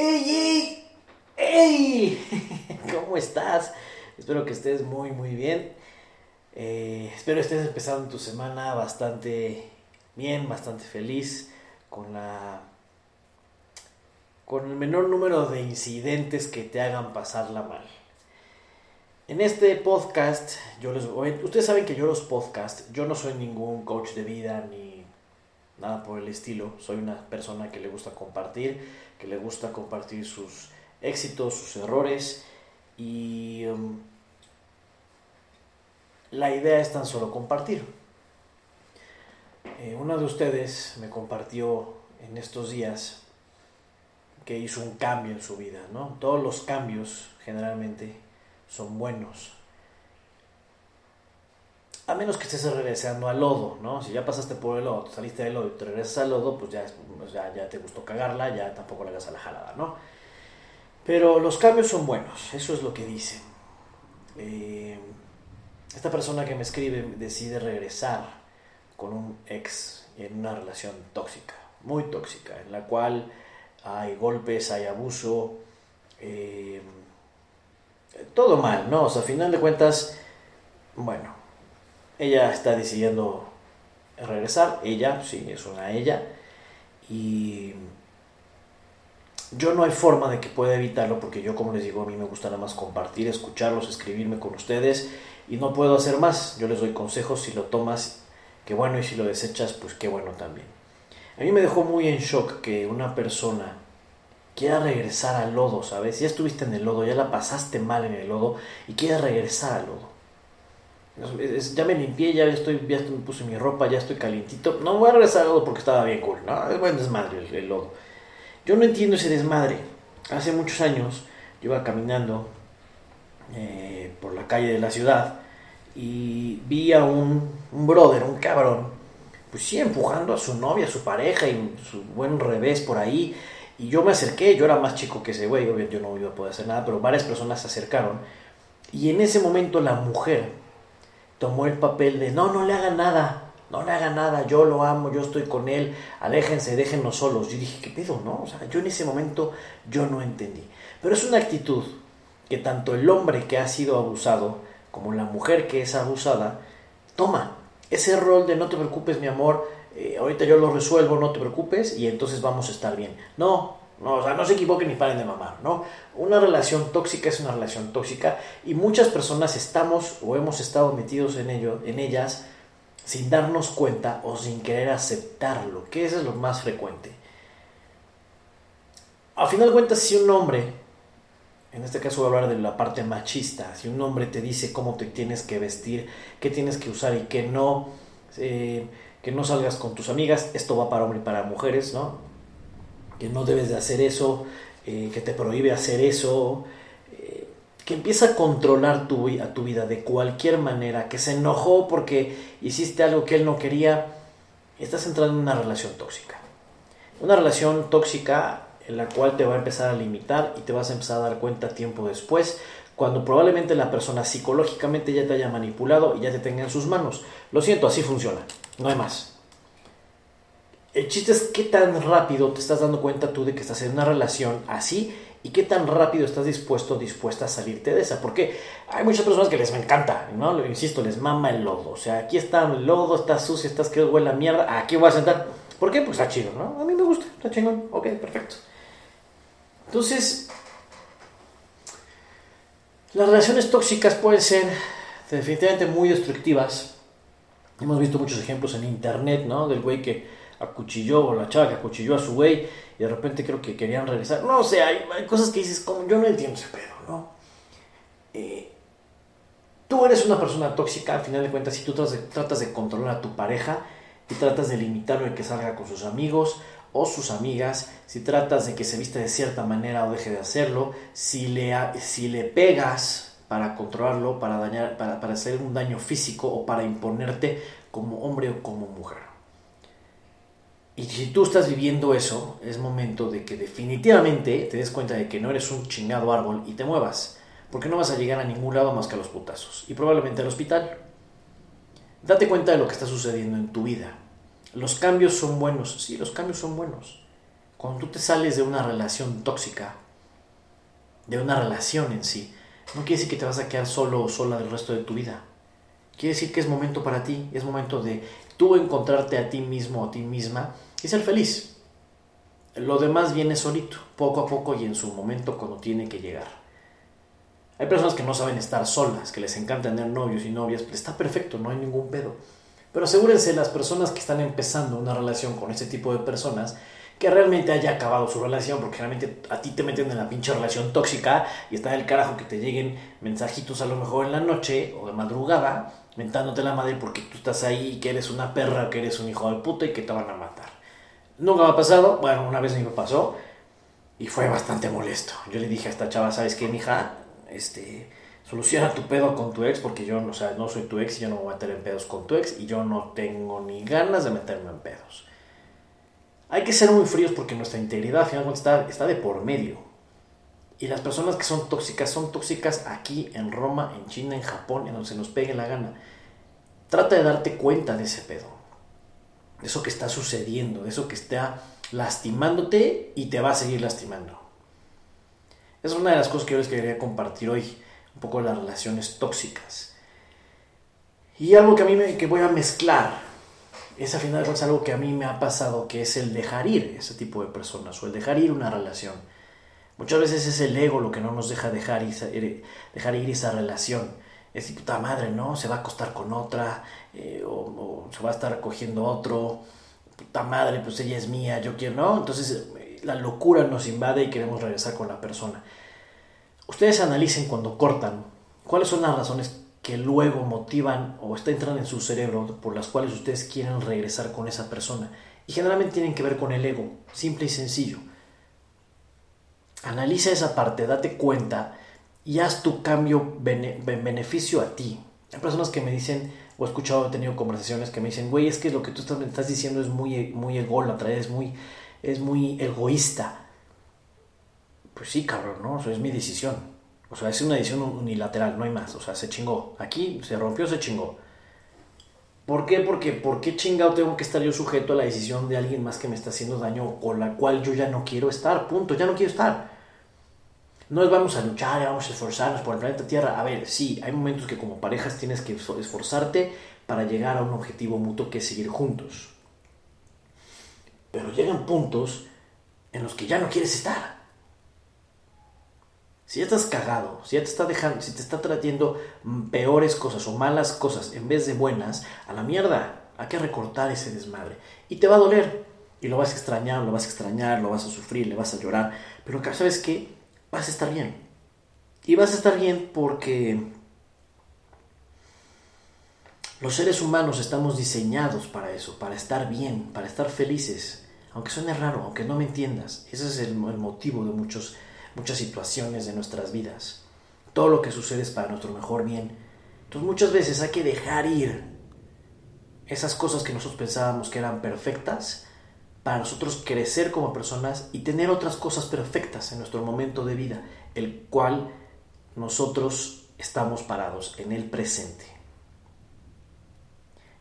¡Ey, ey! ¿Cómo estás? Espero que estés muy, muy bien. Eh, espero estés empezando tu semana bastante bien, bastante feliz, con la con el menor número de incidentes que te hagan pasarla mal. En este podcast, ustedes saben que yo los podcasts, yo no soy ningún coach de vida ni nada por el estilo, soy una persona que le gusta compartir, que le gusta compartir sus éxitos, sus errores y um, la idea es tan solo compartir. Eh, una de ustedes me compartió en estos días que hizo un cambio en su vida, ¿no? Todos los cambios generalmente son buenos. A menos que estés regresando al lodo, ¿no? Si ya pasaste por el lodo, saliste del lodo y te regresas al lodo, pues ya, pues ya, ya, te gustó cagarla, ya tampoco le hagas a la jalada, ¿no? Pero los cambios son buenos, eso es lo que dicen. Eh, esta persona que me escribe decide regresar con un ex en una relación tóxica, muy tóxica, en la cual hay golpes, hay abuso, eh, todo mal, ¿no? O sea, a final de cuentas, bueno, ella está decidiendo regresar, ella, sí, es una ella, y yo no hay forma de que pueda evitarlo porque yo, como les digo, a mí me gusta nada más compartir, escucharlos, escribirme con ustedes y no puedo hacer más. Yo les doy consejos, si lo tomas, qué bueno, y si lo desechas, pues qué bueno también. A mí me dejó muy en shock que una persona quiera regresar al lodo, ¿sabes? Ya estuviste en el lodo, ya la pasaste mal en el lodo y quieres regresar al lodo. Ya me limpié, ya estoy, ya me puse mi ropa, ya estoy calientito. No voy a regresar al lodo porque estaba bien cool, ¿no? Es buen desmadre el, lodo. Yo no entiendo ese desmadre. Hace muchos años yo iba caminando eh, por la calle de la ciudad y vi a un, un brother, un cabrón, pues sí, empujando a su novia, a su pareja y su buen revés por ahí y yo me acerqué, yo era más chico que ese güey, yo no iba a poder hacer nada, pero varias personas se acercaron. Y en ese momento la mujer tomó el papel de, no, no le haga nada, no le haga nada, yo lo amo, yo estoy con él, aléjense, déjennos solos. Yo dije, ¿qué pedo? No, o sea, yo en ese momento yo no entendí. Pero es una actitud que tanto el hombre que ha sido abusado como la mujer que es abusada toma. Ese rol de no te preocupes, mi amor, eh, ahorita yo lo resuelvo, no te preocupes, y entonces vamos a estar bien. No, no, o sea, no se equivoquen ni paren de mamar, ¿no? Una relación tóxica es una relación tóxica y muchas personas estamos o hemos estado metidos en ello, en ellas, sin darnos cuenta o sin querer aceptarlo, que eso es lo más frecuente. A final de cuentas, si un hombre, en este caso voy a hablar de la parte machista, si un hombre te dice cómo te tienes que vestir, qué tienes que usar y qué no, eh, que no salgas con tus amigas, esto va para hombres y para mujeres, ¿no? Que no debes de hacer eso, eh, que te prohíbe hacer eso, eh, que empieza a controlar tu, a tu vida de cualquier manera, que se enojó porque hiciste algo que él no quería, estás entrando en una relación tóxica. Una relación tóxica en la cual te va a empezar a limitar y te vas a empezar a dar cuenta tiempo después cuando probablemente la persona psicológicamente ya te haya manipulado y ya te tenga en sus manos. Lo siento, así funciona, no hay más. El chiste es qué tan rápido te estás dando cuenta tú de que estás en una relación así y qué tan rápido estás dispuesto, dispuesta a salirte de esa. Porque hay muchas personas que les encanta, ¿no? Insisto, les mama el lodo. O sea, aquí está el lodo, está sucio, estás que huele a mierda, aquí voy a sentar. ¿Por qué? Pues está chido, ¿no? A mí me gusta, está chingón, ok, perfecto. Entonces, las relaciones tóxicas pueden ser definitivamente muy destructivas. Hemos visto muchos ejemplos en internet, ¿no? Del güey que acuchilló, o la chava que acuchilló a su güey, y de repente creo que querían regresar. No o sea, hay, cosas que dices, como yo no entiendo ese pedo, ¿no? Eh, tú eres una persona tóxica, al final de cuentas, si tú tratas de, controlar a tu pareja y tratas de limitarlo de que salga con sus amigos o sus amigas, si tratas de que se viste de cierta manera o deje de hacerlo, si le, si le pegas para controlarlo, para, dañar, para, para hacer un daño físico o para imponerte como hombre o como mujer. Y si tú estás viviendo eso, es momento de que definitivamente te des cuenta de que no eres un chingado árbol y te muevas, porque no vas a llegar a ningún lado más que a los putazos y probablemente al hospital. Date cuenta de lo que está sucediendo en tu vida. Los cambios son buenos, sí, los cambios son buenos. cuando tú te sales de una relación tóxica, de una relación en sí, no quiere decir que te vas a quedar solo o sola del resto de tu vida. Quiere decir que es momento para ti, es momento de tú encontrarte a ti mismo o a ti misma y ser feliz. Lo demás viene solito, poco a poco y en su momento cuando tiene que llegar. Hay personas que no saben estar solas, que les encanta tener novios y novias, pues está perfecto, no hay ningún pedo. Pero asegúrense las personas que están empezando una relación con ese tipo de personas que realmente haya acabado su relación, porque realmente a ti te meten en la pinche relación tóxica y está el carajo que te lleguen mensajitos a lo mejor en la noche o de madrugada mentándote la madre porque tú estás ahí, que eres una perra, que eres un hijo de puta y que te van a matar. Nunca me ha pasado, bueno, una vez me pasó y fue bastante molesto. Yo le dije a esta chava, ¿sabes qué, mija? Este, soluciona tu pedo con tu ex porque yo, o sea, no soy tu ex y yo no me voy a meter en pedos con tu ex y yo no tengo ni ganas de meterme en pedos. Hay que ser muy fríos porque nuestra integridad al está, está de por medio. Y las personas que son tóxicas son tóxicas aquí en Roma, en China, en Japón, en donde se nos pegue la gana. Trata de darte cuenta de ese pedo, de eso que está sucediendo, de eso que está lastimándote y te va a seguir lastimando. Es una de las cosas que yo les quería compartir hoy, un poco las relaciones tóxicas. Y algo que a mí me, que voy a mezclar, es a final cuentas algo que a mí me ha pasado, que es el dejar ir ese tipo de personas o el dejar ir una relación Muchas veces es el ego lo que no nos deja dejar ir, dejar ir esa relación. Es decir, puta madre, ¿no? Se va a acostar con otra, eh, se va a estar cogiendo otro. Puta madre, pues ella es mía, yo quiero, ¿no? Entonces la locura nos invade y queremos regresar con la persona. Ustedes analicen cuando cortan cuáles son las razones que luego motivan o entran en su cerebro por las cuales ustedes quieren regresar con esa persona. Y generalmente tienen que ver con el ego, simple y sencillo. Analiza esa parte, date cuenta y haz tu cambio beneficio a ti. Hay personas que me dicen, o he escuchado, he tenido conversaciones que me dicen, güey, es que lo que tú estás, me estás diciendo es muy, muy ególatra, es muy, es muy egoísta. Pues sí, cabrón, ¿no? Eso es mi decisión. O sea, es una decisión unilateral, no hay más. O sea, se chingó. Aquí se rompió, se chingó. ¿Por qué? Porque ¿por qué chingado tengo que estar yo sujeto a la decisión de alguien más que me está haciendo daño con la cual yo ya no quiero estar? Punto, ya no quiero estar. No es vamos a luchar, vamos a esforzarnos por el planeta Tierra. A ver, sí, hay momentos que como parejas tienes que esforzarte para llegar a un objetivo mutuo que es seguir juntos. Pero llegan puntos en los que ya no quieres estar. Si ya estás cagado, si ya te está dejando, si te está trayendo peores cosas o malas cosas en vez de buenas, a la mierda, hay que recortar ese desmadre. Y te va a doler. Y lo vas a extrañar, lo vas a extrañar, lo vas a sufrir, le vas a llorar. Pero ¿sabes qué? Vas a estar bien. Y vas a estar bien porque los seres humanos estamos diseñados para eso, para estar bien, para estar felices. Aunque suene raro, aunque no me entiendas. Ese es el, motivo de muchos muchas situaciones de nuestras vidas. Todo lo que sucede es para nuestro mejor bien. Entonces muchas veces hay que dejar ir esas cosas que nosotros pensábamos que eran perfectas para nosotros crecer como personas y tener otras cosas perfectas en nuestro momento de vida, el cual nosotros estamos parados en el presente.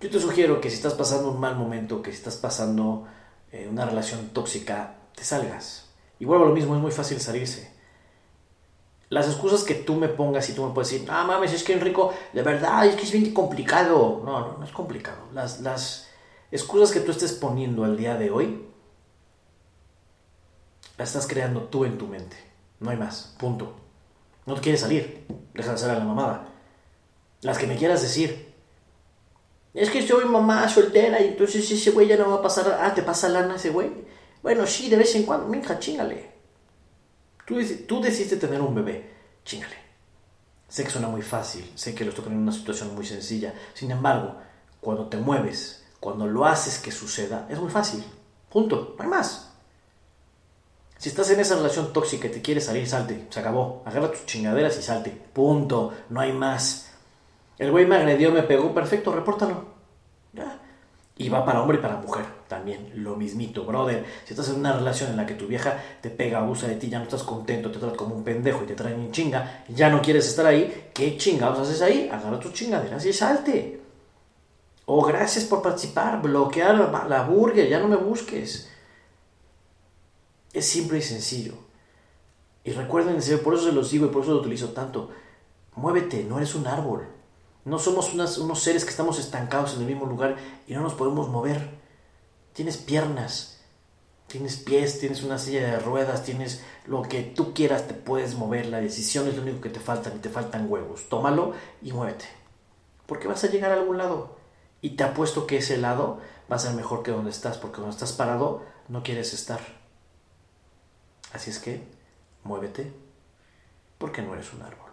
Yo te sugiero que si estás pasando un mal momento, que si estás pasando eh, una relación tóxica, te salgas. Y vuelvo a lo mismo, es muy fácil salirse. Las excusas que tú me pongas y tú me puedes decir, ah, mames, es que Enrico, de verdad, es que es bien complicado. No, no, no es complicado. Las, las excusas que tú estés poniendo al día de hoy, las estás creando tú en tu mente. No hay más, punto. No te quieres salir, deja de hacer a la mamada. Las que me quieras decir. Es que soy mamá soltera y entonces ese güey ya no va a pasar. Ah, te pasa lana ese güey. Bueno, sí, de vez en cuando, mija, chingale. Tú, tú decidiste tener un bebé, chingale. Sé que suena muy fácil, sé que lo estoy poniendo en una situación muy sencilla. Sin embargo, cuando te mueves, cuando lo haces que suceda, es muy fácil. Punto, no hay más. Si estás en esa relación tóxica y te quieres salir, salte. Se acabó. Agarra tus chingaderas y salte. Punto. No hay más. El güey me agredió, me pegó. Perfecto, repórtalo. Y va para hombre y para mujer también, lo mismito, brother. Si estás en una relación en la que tu vieja te pega, abusa de ti, ya no estás contento, te trata como un pendejo y te traen en chinga, ya no quieres estar ahí, ¿qué chingados haces ahí? Agarra tus chingaderas y salte. O oh, gracias por participar, bloquear la, la burger, ya no me busques. Es simple y sencillo. Y recuerden, por eso se los digo y por eso lo utilizo tanto. Muévete, no eres un árbol. No somos unos seres que estamos estancados en el mismo lugar y no nos podemos mover. Tienes piernas, tienes pies, tienes una silla de ruedas, tienes lo que tú quieras, te puedes mover. La decisión es lo único que te falta y te faltan huevos. Tómalo y muévete. Porque vas a llegar a algún lado. Y te apuesto que ese lado va a ser mejor que donde estás, porque donde estás parado no quieres estar. Así es que muévete, porque no eres un árbol.